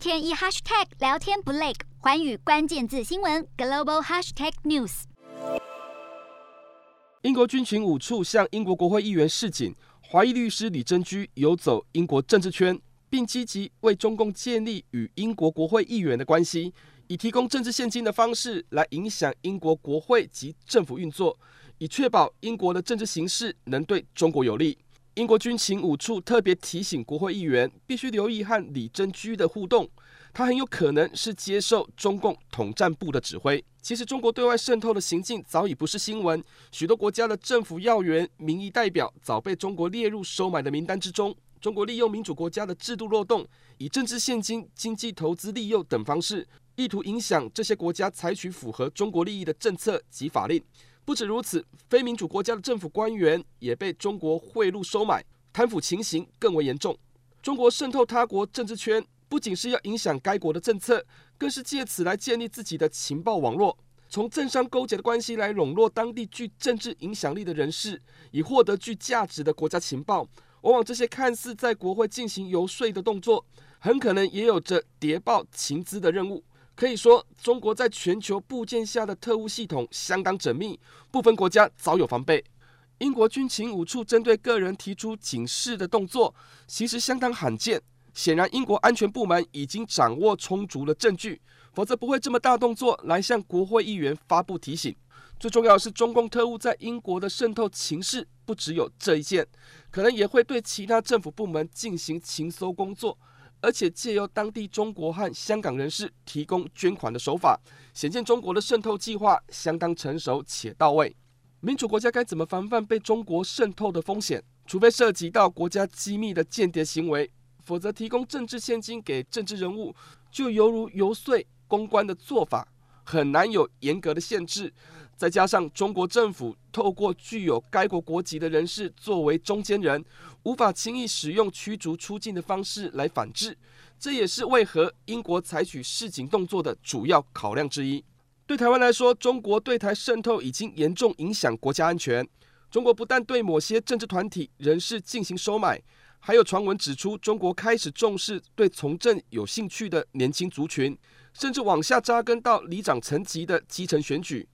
天一 hashtag 聊天不累，环宇关键字新闻 global hashtag news。英国军情五处向英国国会议员示警，华裔律师李珍居游走英国政治圈，并积极为中共建立与英国国会议员的关系，以提供政治献金的方式来影响英国国会及政府运作，以确保英国的政治形势能对中国有利。英国军情五处特别提醒国会议员，必须留意和李珍居的互动。他很有可能是接受中共统战部的指挥。其实，中国对外渗透的行径早已不是新闻。许多国家的政府要员、民意代表早被中国列入收买的名单之中。中国利用民主国家的制度漏洞，以政治献金、经济投资利诱等方式，意图影响这些国家采取符合中国利益的政策及法令。不止如此，非民主国家的政府官员也被中国贿赂收买，贪腐情形更为严重。中国渗透他国政治圈。不仅是要影响该国的政策，更是借此来建立自己的情报网络，从政商勾结的关系来笼络当地具政治影响力的人士，以获得具价值的国家情报。往往这些看似在国会进行游说的动作，很可能也有着谍报情资的任务。可以说，中国在全球布建下的特务系统相当缜密，部分国家早有防备。英国军情五处针对个人提出警示的动作，其实相当罕见。显然，英国安全部门已经掌握充足的证据，否则不会这么大动作来向国会议员发布提醒。最重要的是，中共特务在英国的渗透情势不只有这一件，可能也会对其他政府部门进行情搜工作，而且借由当地中国和香港人士提供捐款的手法，显见中国的渗透计划相当成熟且到位。民主国家该怎么防范被中国渗透的风险？除非涉及到国家机密的间谍行为。否则，提供政治献金给政治人物，就犹如游说公关的做法，很难有严格的限制。再加上中国政府透过具有该国国籍的人士作为中间人，无法轻易使用驱逐出境的方式来反制。这也是为何英国采取示警动作的主要考量之一。对台湾来说，中国对台渗透已经严重影响国家安全。中国不但对某些政治团体人士进行收买。还有传闻指出，中国开始重视对从政有兴趣的年轻族群，甚至往下扎根到里长层级的基层选举，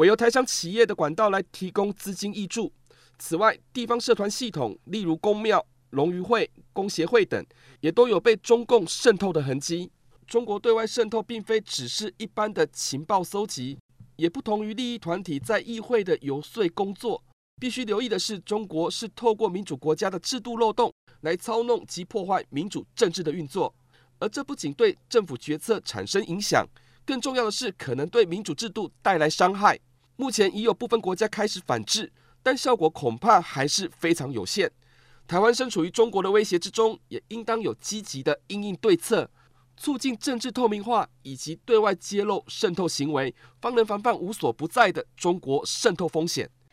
委由台商企业的管道来提供资金挹注。此外，地方社团系统，例如公庙、龙鱼会、工协会等，也都有被中共渗透的痕迹。中国对外渗透并非只是一般的情报搜集，也不同于利益团体在议会的游说工作。必须留意的是，中国是透过民主国家的制度漏洞来操弄及破坏民主政治的运作，而这不仅对政府决策产生影响，更重要的是可能对民主制度带来伤害。目前已有部分国家开始反制，但效果恐怕还是非常有限。台湾身处于中国的威胁之中，也应当有积极的应应对策，促进政治透明化以及对外揭露渗透行为，方能防范无所不在的中国渗透风险。